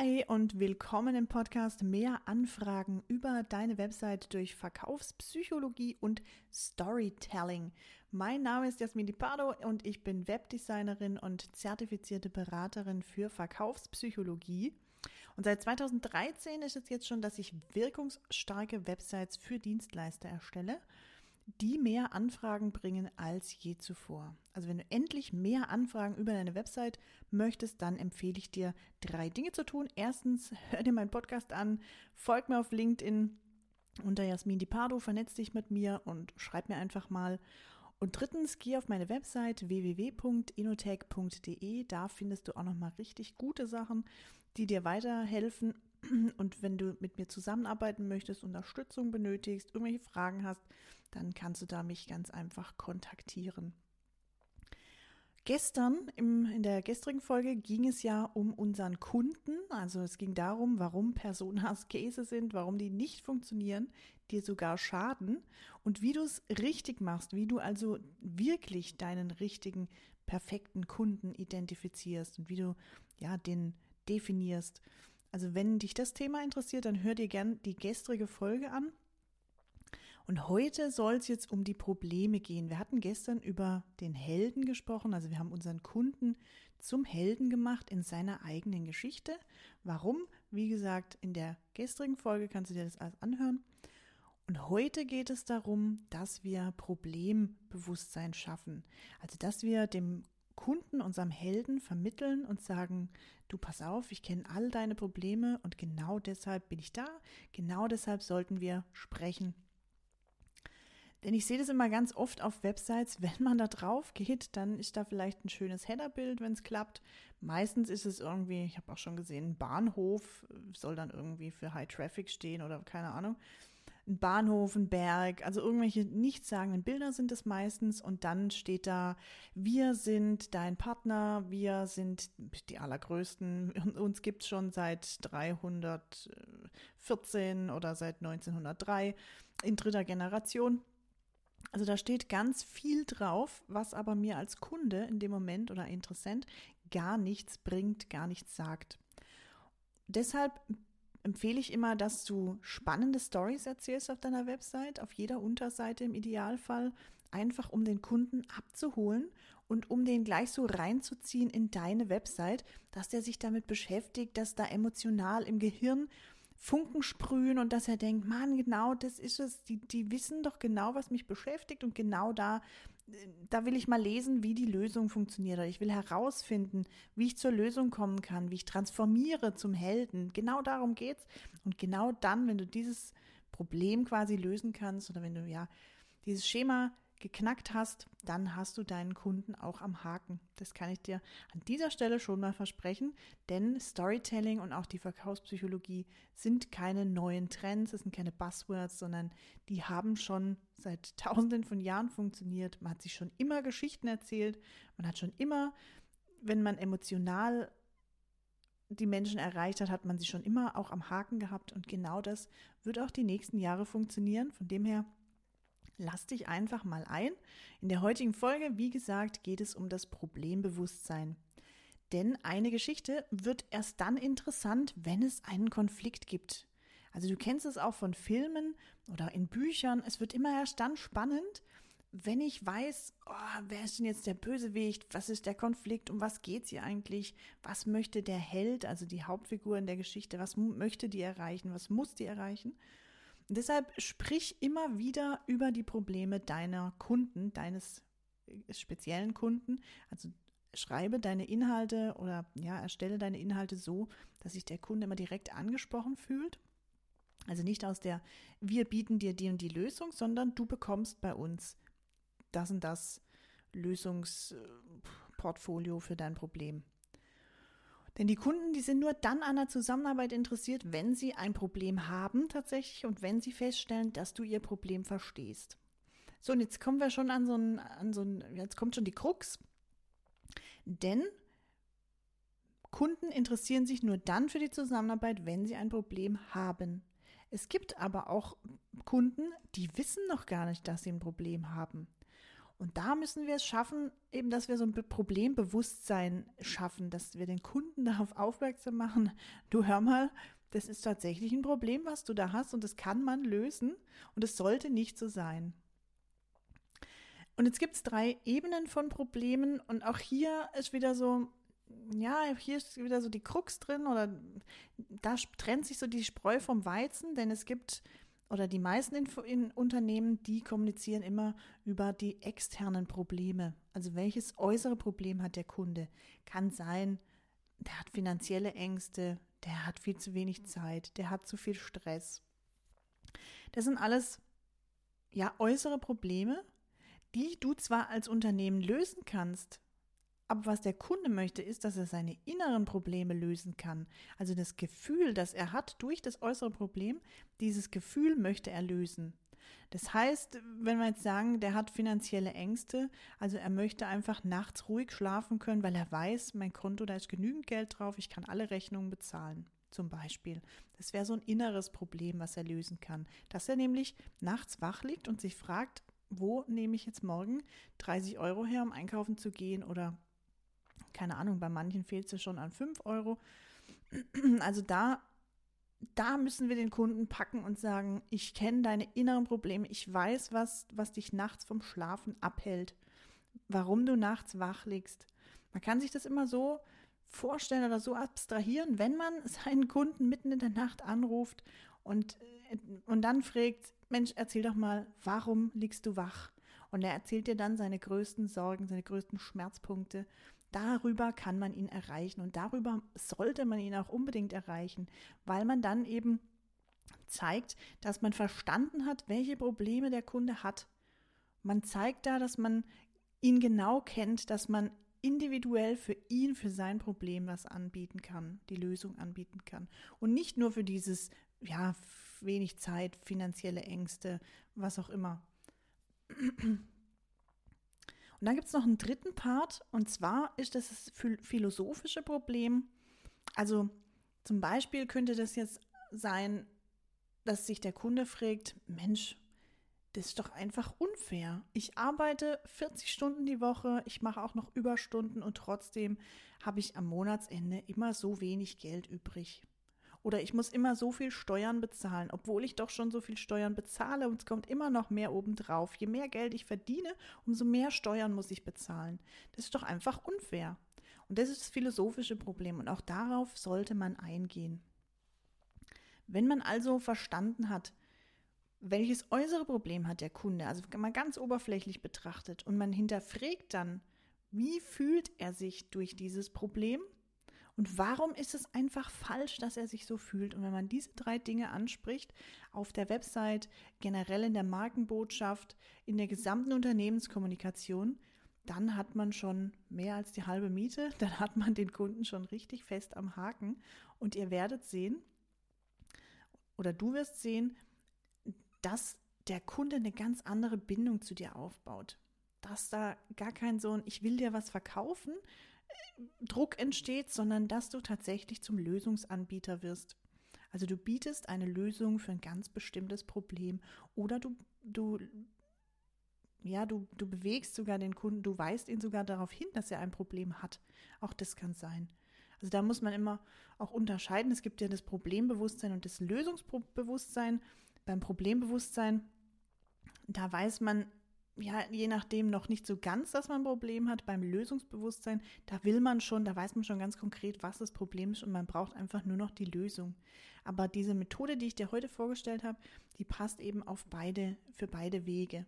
Hi und willkommen im Podcast Mehr Anfragen über deine Website durch Verkaufspsychologie und Storytelling. Mein Name ist Jasmin Pardo und ich bin Webdesignerin und zertifizierte Beraterin für Verkaufspsychologie. Und seit 2013 ist es jetzt schon, dass ich wirkungsstarke Websites für Dienstleister erstelle die mehr Anfragen bringen als je zuvor. Also wenn du endlich mehr Anfragen über deine Website möchtest, dann empfehle ich dir drei Dinge zu tun. Erstens, hör dir meinen Podcast an, folg mir auf LinkedIn unter Jasmin Di Pardo, vernetz dich mit mir und schreib mir einfach mal. Und drittens, geh auf meine Website www.inotech.de. Da findest du auch nochmal richtig gute Sachen, die dir weiterhelfen, und wenn du mit mir zusammenarbeiten möchtest, Unterstützung benötigst, irgendwelche Fragen hast, dann kannst du da mich ganz einfach kontaktieren. Gestern, im, in der gestrigen Folge, ging es ja um unseren Kunden. Also es ging darum, warum Personas Käse sind, warum die nicht funktionieren, dir sogar schaden und wie du es richtig machst, wie du also wirklich deinen richtigen, perfekten Kunden identifizierst und wie du ja den definierst. Also wenn dich das Thema interessiert, dann hör dir gern die gestrige Folge an. Und heute soll es jetzt um die Probleme gehen. Wir hatten gestern über den Helden gesprochen, also wir haben unseren Kunden zum Helden gemacht in seiner eigenen Geschichte. Warum? Wie gesagt, in der gestrigen Folge kannst du dir das alles anhören. Und heute geht es darum, dass wir Problembewusstsein schaffen. Also, dass wir dem Kunden, unserem Helden vermitteln und sagen, du pass auf, ich kenne all deine Probleme und genau deshalb bin ich da, genau deshalb sollten wir sprechen. Denn ich sehe das immer ganz oft auf Websites, wenn man da drauf geht, dann ist da vielleicht ein schönes Headerbild, wenn es klappt. Meistens ist es irgendwie, ich habe auch schon gesehen, ein Bahnhof soll dann irgendwie für High Traffic stehen oder keine Ahnung ein Bahnhof, ein Berg, also irgendwelche nichtssagenden Bilder sind es meistens und dann steht da, wir sind dein Partner, wir sind die allergrößten, uns gibt's schon seit 314 oder seit 1903 in dritter Generation. Also da steht ganz viel drauf, was aber mir als Kunde in dem Moment oder Interessent gar nichts bringt, gar nichts sagt. Deshalb empfehle ich immer, dass du spannende Stories erzählst auf deiner Website, auf jeder Unterseite im Idealfall, einfach um den Kunden abzuholen und um den gleich so reinzuziehen in deine Website, dass der sich damit beschäftigt, dass da emotional im Gehirn Funken sprühen und dass er denkt, Mann, genau das ist es. Die, die wissen doch genau, was mich beschäftigt und genau da, da will ich mal lesen, wie die Lösung funktioniert. Ich will herausfinden, wie ich zur Lösung kommen kann, wie ich transformiere zum Helden. Genau darum geht's. Und genau dann, wenn du dieses Problem quasi lösen kannst oder wenn du ja dieses Schema geknackt hast, dann hast du deinen Kunden auch am Haken. Das kann ich dir an dieser Stelle schon mal versprechen, denn Storytelling und auch die Verkaufspsychologie sind keine neuen Trends, es sind keine Buzzwords, sondern die haben schon seit tausenden von Jahren funktioniert. Man hat sich schon immer Geschichten erzählt, man hat schon immer, wenn man emotional die Menschen erreicht hat, hat man sie schon immer auch am Haken gehabt und genau das wird auch die nächsten Jahre funktionieren. Von dem her Lass dich einfach mal ein. In der heutigen Folge, wie gesagt, geht es um das Problembewusstsein. Denn eine Geschichte wird erst dann interessant, wenn es einen Konflikt gibt. Also du kennst es auch von Filmen oder in Büchern. Es wird immer erst dann spannend, wenn ich weiß, oh, wer ist denn jetzt der Bösewicht? Was ist der Konflikt? Um was geht's hier eigentlich? Was möchte der Held, also die Hauptfigur in der Geschichte, was möchte die erreichen? Was muss die erreichen? Deshalb sprich immer wieder über die Probleme deiner Kunden, deines äh, speziellen Kunden. Also schreibe deine Inhalte oder ja, erstelle deine Inhalte so, dass sich der Kunde immer direkt angesprochen fühlt. Also nicht aus der, wir bieten dir die und die Lösung, sondern du bekommst bei uns das und das Lösungsportfolio für dein Problem. Denn die Kunden, die sind nur dann an der Zusammenarbeit interessiert, wenn sie ein Problem haben tatsächlich und wenn sie feststellen, dass du ihr Problem verstehst. So, und jetzt kommen wir schon an so ein, an so ein, jetzt kommt schon die Krux. Denn Kunden interessieren sich nur dann für die Zusammenarbeit, wenn sie ein Problem haben. Es gibt aber auch Kunden, die wissen noch gar nicht, dass sie ein Problem haben. Und da müssen wir es schaffen, eben, dass wir so ein Problembewusstsein schaffen, dass wir den Kunden darauf aufmerksam machen, du hör mal, das ist tatsächlich ein Problem, was du da hast und das kann man lösen und es sollte nicht so sein. Und jetzt gibt es drei Ebenen von Problemen und auch hier ist wieder so, ja, hier ist wieder so die Krux drin oder da trennt sich so die Spreu vom Weizen, denn es gibt oder die meisten in, in, Unternehmen, die kommunizieren immer über die externen Probleme. Also welches äußere Problem hat der Kunde? Kann sein, der hat finanzielle Ängste, der hat viel zu wenig Zeit, der hat zu viel Stress. Das sind alles ja äußere Probleme, die du zwar als Unternehmen lösen kannst, aber was der Kunde möchte, ist, dass er seine inneren Probleme lösen kann. Also das Gefühl, das er hat durch das äußere Problem, dieses Gefühl möchte er lösen. Das heißt, wenn wir jetzt sagen, der hat finanzielle Ängste, also er möchte einfach nachts ruhig schlafen können, weil er weiß, mein Konto, da ist genügend Geld drauf, ich kann alle Rechnungen bezahlen, zum Beispiel. Das wäre so ein inneres Problem, was er lösen kann. Dass er nämlich nachts wach liegt und sich fragt, wo nehme ich jetzt morgen 30 Euro her, um einkaufen zu gehen oder keine Ahnung, bei manchen fehlt es schon an 5 Euro. Also da, da müssen wir den Kunden packen und sagen, ich kenne deine inneren Probleme, ich weiß, was, was dich nachts vom Schlafen abhält, warum du nachts wach liegst. Man kann sich das immer so vorstellen oder so abstrahieren, wenn man seinen Kunden mitten in der Nacht anruft und, und dann fragt, Mensch, erzähl doch mal, warum liegst du wach? Und er erzählt dir dann seine größten Sorgen, seine größten Schmerzpunkte. Darüber kann man ihn erreichen und darüber sollte man ihn auch unbedingt erreichen, weil man dann eben zeigt, dass man verstanden hat, welche Probleme der Kunde hat. Man zeigt da, dass man ihn genau kennt, dass man individuell für ihn, für sein Problem was anbieten kann, die Lösung anbieten kann. Und nicht nur für dieses, ja, wenig Zeit, finanzielle Ängste, was auch immer. Und dann gibt es noch einen dritten Part, und zwar ist das das philosophische Problem. Also zum Beispiel könnte das jetzt sein, dass sich der Kunde fragt, Mensch, das ist doch einfach unfair. Ich arbeite 40 Stunden die Woche, ich mache auch noch Überstunden und trotzdem habe ich am Monatsende immer so wenig Geld übrig. Oder ich muss immer so viel Steuern bezahlen, obwohl ich doch schon so viel Steuern bezahle und es kommt immer noch mehr obendrauf. Je mehr Geld ich verdiene, umso mehr Steuern muss ich bezahlen. Das ist doch einfach unfair. Und das ist das philosophische Problem und auch darauf sollte man eingehen. Wenn man also verstanden hat, welches äußere Problem hat der Kunde, also mal ganz oberflächlich betrachtet, und man hinterfragt dann, wie fühlt er sich durch dieses Problem und warum ist es einfach falsch, dass er sich so fühlt? Und wenn man diese drei Dinge anspricht, auf der Website, generell in der Markenbotschaft, in der gesamten Unternehmenskommunikation, dann hat man schon mehr als die halbe Miete, dann hat man den Kunden schon richtig fest am Haken. Und ihr werdet sehen, oder du wirst sehen, dass der Kunde eine ganz andere Bindung zu dir aufbaut. Dass da gar kein so ein, ich will dir was verkaufen, Druck entsteht, sondern dass du tatsächlich zum Lösungsanbieter wirst. Also du bietest eine Lösung für ein ganz bestimmtes Problem oder du, du, ja, du, du bewegst sogar den Kunden, du weist ihn sogar darauf hin, dass er ein Problem hat. Auch das kann sein. Also da muss man immer auch unterscheiden. Es gibt ja das Problembewusstsein und das Lösungsbewusstsein. Beim Problembewusstsein, da weiß man, ja, je nachdem noch nicht so ganz, dass man ein Problem hat. Beim Lösungsbewusstsein, da will man schon, da weiß man schon ganz konkret, was das Problem ist und man braucht einfach nur noch die Lösung. Aber diese Methode, die ich dir heute vorgestellt habe, die passt eben auf beide, für beide Wege.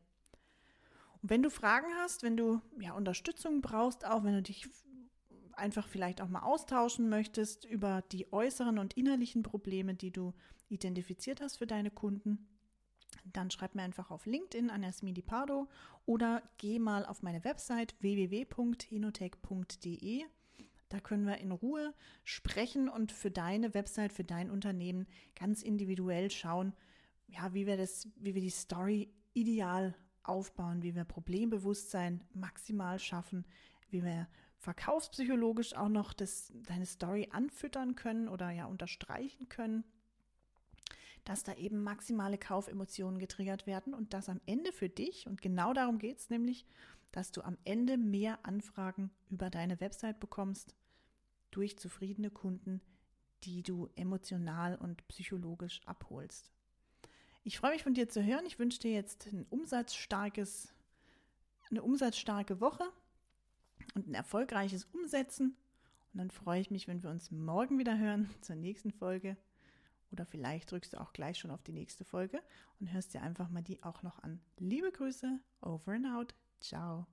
Und wenn du Fragen hast, wenn du ja Unterstützung brauchst, auch wenn du dich einfach vielleicht auch mal austauschen möchtest über die äußeren und innerlichen Probleme, die du identifiziert hast für deine Kunden, dann schreib mir einfach auf LinkedIn an Jasmini Pardo oder geh mal auf meine Website www.inotech.de. Da können wir in Ruhe sprechen und für deine Website, für dein Unternehmen ganz individuell schauen, ja, wie wir das, wie wir die Story ideal aufbauen, wie wir Problembewusstsein maximal schaffen, wie wir verkaufspsychologisch auch noch das, deine Story anfüttern können oder ja unterstreichen können dass da eben maximale Kaufemotionen getriggert werden und dass am Ende für dich, und genau darum geht es nämlich, dass du am Ende mehr Anfragen über deine Website bekommst durch zufriedene Kunden, die du emotional und psychologisch abholst. Ich freue mich von dir zu hören. Ich wünsche dir jetzt ein umsatzstarkes, eine umsatzstarke Woche und ein erfolgreiches Umsetzen. Und dann freue ich mich, wenn wir uns morgen wieder hören zur nächsten Folge. Oder vielleicht drückst du auch gleich schon auf die nächste Folge und hörst dir einfach mal die auch noch an. Liebe Grüße, over and out. Ciao.